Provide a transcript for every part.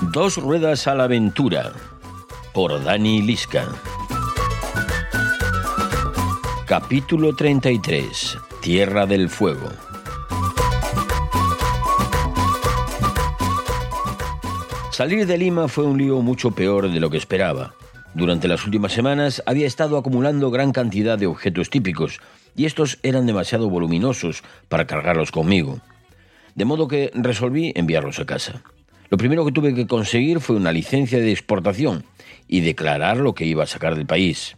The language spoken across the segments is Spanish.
Dos ruedas a la aventura por Dani Lisca. Capítulo 33. Tierra del Fuego. Salir de Lima fue un lío mucho peor de lo que esperaba. Durante las últimas semanas había estado acumulando gran cantidad de objetos típicos y estos eran demasiado voluminosos para cargarlos conmigo. De modo que resolví enviarlos a casa. Lo primero que tuve que conseguir fue una licencia de exportación y declarar lo que iba a sacar del país.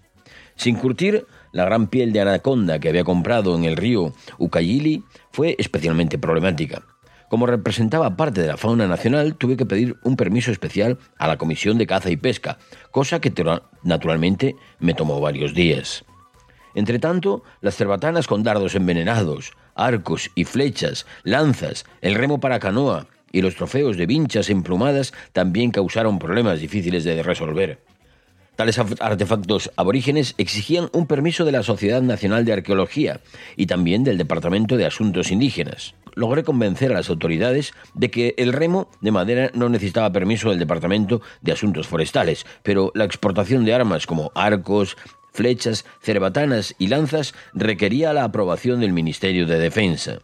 Sin curtir, la gran piel de anaconda que había comprado en el río Ucayili fue especialmente problemática. Como representaba parte de la fauna nacional, tuve que pedir un permiso especial a la Comisión de Caza y Pesca, cosa que naturalmente me tomó varios días. Entretanto, las cerbatanas con dardos envenenados, arcos y flechas, lanzas, el remo para canoa, y los trofeos de vinchas emplumadas también causaron problemas difíciles de resolver. Tales artefactos aborígenes exigían un permiso de la Sociedad Nacional de Arqueología y también del Departamento de Asuntos Indígenas. Logré convencer a las autoridades de que el remo de madera no necesitaba permiso del Departamento de Asuntos Forestales, pero la exportación de armas como arcos, flechas, cerbatanas y lanzas requería la aprobación del Ministerio de Defensa.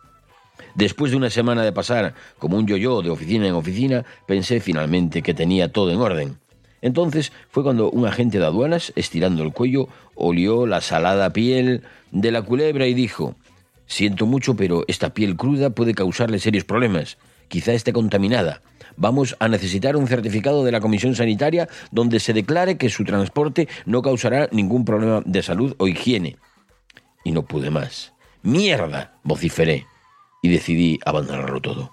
Después de una semana de pasar como un yo-yo de oficina en oficina, pensé finalmente que tenía todo en orden. Entonces fue cuando un agente de aduanas, estirando el cuello, olió la salada piel de la culebra y dijo Siento mucho, pero esta piel cruda puede causarle serios problemas. Quizá esté contaminada. Vamos a necesitar un certificado de la Comisión Sanitaria donde se declare que su transporte no causará ningún problema de salud o higiene. Y no pude más. ¡Mierda! vociferé y decidí abandonarlo todo.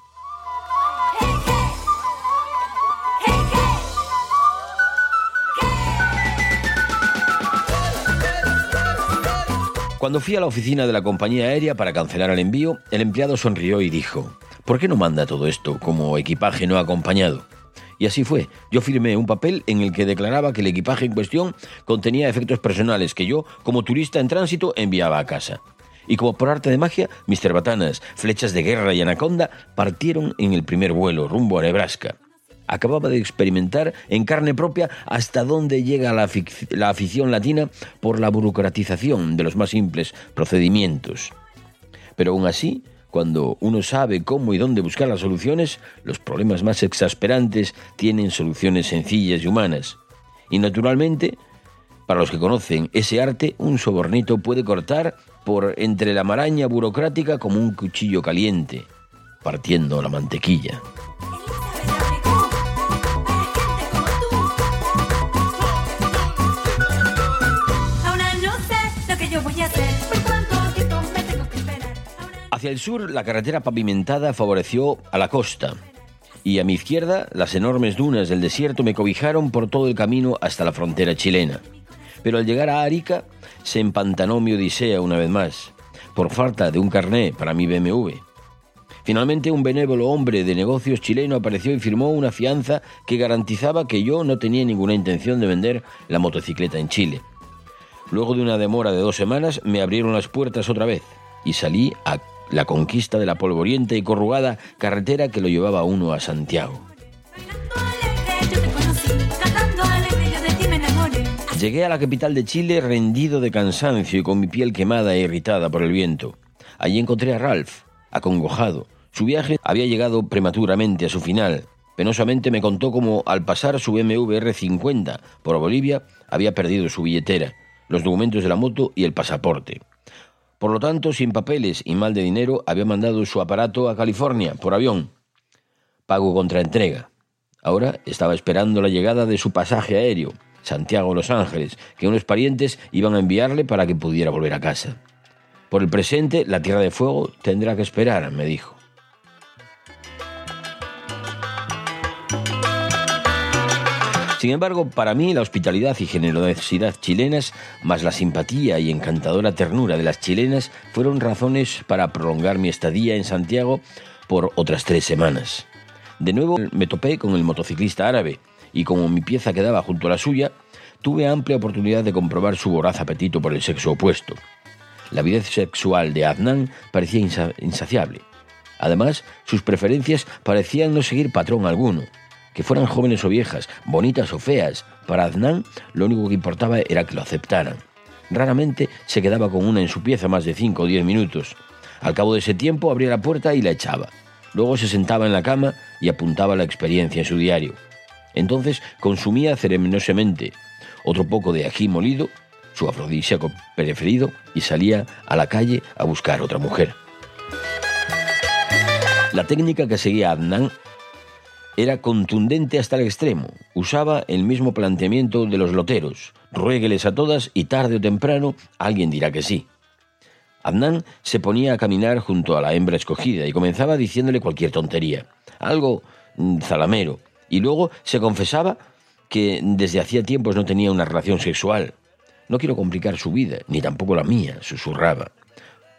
Cuando fui a la oficina de la compañía aérea para cancelar el envío, el empleado sonrió y dijo, ¿por qué no manda todo esto como equipaje no acompañado? Y así fue. Yo firmé un papel en el que declaraba que el equipaje en cuestión contenía efectos personales que yo, como turista en tránsito, enviaba a casa y como por arte de magia, Mr. Batanas, flechas de guerra y anaconda partieron en el primer vuelo rumbo a Nebraska. Acababa de experimentar en carne propia hasta dónde llega la, la afición latina por la burocratización de los más simples procedimientos. Pero aún así, cuando uno sabe cómo y dónde buscar las soluciones, los problemas más exasperantes tienen soluciones sencillas y humanas. Y naturalmente, para los que conocen ese arte, un sobornito puede cortar por entre la maraña burocrática como un cuchillo caliente, partiendo la mantequilla. Hacia el sur, la carretera pavimentada favoreció a la costa, y a mi izquierda, las enormes dunas del desierto me cobijaron por todo el camino hasta la frontera chilena. Pero al llegar a Arica, se empantanó mi odisea una vez más, por falta de un carné para mi BMW. Finalmente un benévolo hombre de negocios chileno apareció y firmó una fianza que garantizaba que yo no tenía ninguna intención de vender la motocicleta en Chile. Luego de una demora de dos semanas me abrieron las puertas otra vez y salí a la conquista de la polvorienta y corrugada carretera que lo llevaba uno a Santiago. Llegué a la capital de Chile rendido de cansancio y con mi piel quemada e irritada por el viento. Allí encontré a Ralph, acongojado. Su viaje había llegado prematuramente a su final. Penosamente me contó cómo al pasar su BMW R50 por Bolivia había perdido su billetera, los documentos de la moto y el pasaporte. Por lo tanto, sin papeles y mal de dinero, había mandado su aparato a California por avión. Pago contra entrega. Ahora estaba esperando la llegada de su pasaje aéreo. Santiago-Los Ángeles, que unos parientes iban a enviarle para que pudiera volver a casa. Por el presente, la Tierra de Fuego tendrá que esperar, me dijo. Sin embargo, para mí la hospitalidad y generosidad chilenas, más la simpatía y encantadora ternura de las chilenas, fueron razones para prolongar mi estadía en Santiago por otras tres semanas. De nuevo me topé con el motociclista árabe, y como mi pieza quedaba junto a la suya, tuve amplia oportunidad de comprobar su voraz apetito por el sexo opuesto. La vida sexual de Adnan parecía insaciable. Además, sus preferencias parecían no seguir patrón alguno. que fueran jóvenes o viejas, bonitas o feas, para Adnan lo único que importaba era que lo aceptaran. Raramente se quedaba con una en su pieza más de cinco o diez minutos. Al cabo de ese tiempo abría la puerta y la echaba. Luego se sentaba en la cama y apuntaba la experiencia en su diario. Entonces consumía ceremoniosamente otro poco de ají molido, su afrodisíaco preferido, y salía a la calle a buscar otra mujer. La técnica que seguía Adnan era contundente hasta el extremo. Usaba el mismo planteamiento de los loteros. Ruégueles a todas y tarde o temprano alguien dirá que sí. Adnan se ponía a caminar junto a la hembra escogida y comenzaba diciéndole cualquier tontería, algo mm, zalamero, y luego se confesaba que desde hacía tiempos no tenía una relación sexual. No quiero complicar su vida, ni tampoco la mía, susurraba.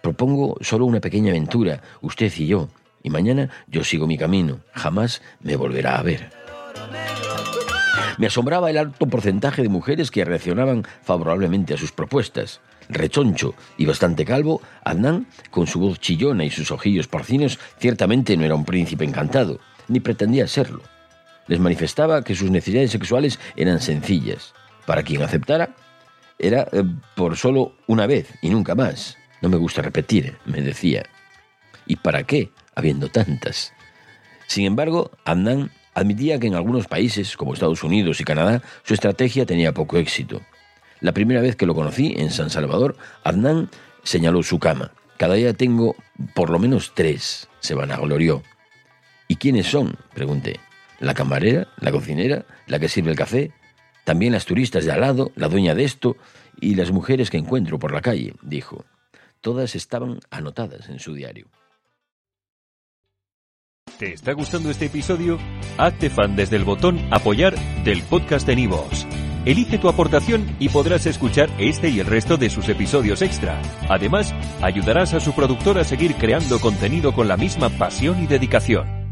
Propongo solo una pequeña aventura, usted y yo, y mañana yo sigo mi camino, jamás me volverá a ver. Me asombraba el alto porcentaje de mujeres que reaccionaban favorablemente a sus propuestas. Rechoncho y bastante calvo, Adnan, con su voz chillona y sus ojillos porcinos, ciertamente no era un príncipe encantado, ni pretendía serlo. Les manifestaba que sus necesidades sexuales eran sencillas. Para quien aceptara, era eh, por solo una vez y nunca más. No me gusta repetir, me decía. ¿Y para qué, habiendo tantas? Sin embargo, Adnan admitía que en algunos países, como Estados Unidos y Canadá, su estrategia tenía poco éxito. La primera vez que lo conocí, en San Salvador, Adnan señaló su cama. Cada día tengo por lo menos tres, se vanaglorió. ¿Y quiénes son? pregunté. La camarera, la cocinera, la que sirve el café, también las turistas de al lado, la dueña de esto y las mujeres que encuentro por la calle, dijo. Todas estaban anotadas en su diario. ¿Te está gustando este episodio? Hazte fan desde el botón Apoyar del podcast de Nivos. Elige tu aportación y podrás escuchar este y el resto de sus episodios extra. Además, ayudarás a su productor a seguir creando contenido con la misma pasión y dedicación.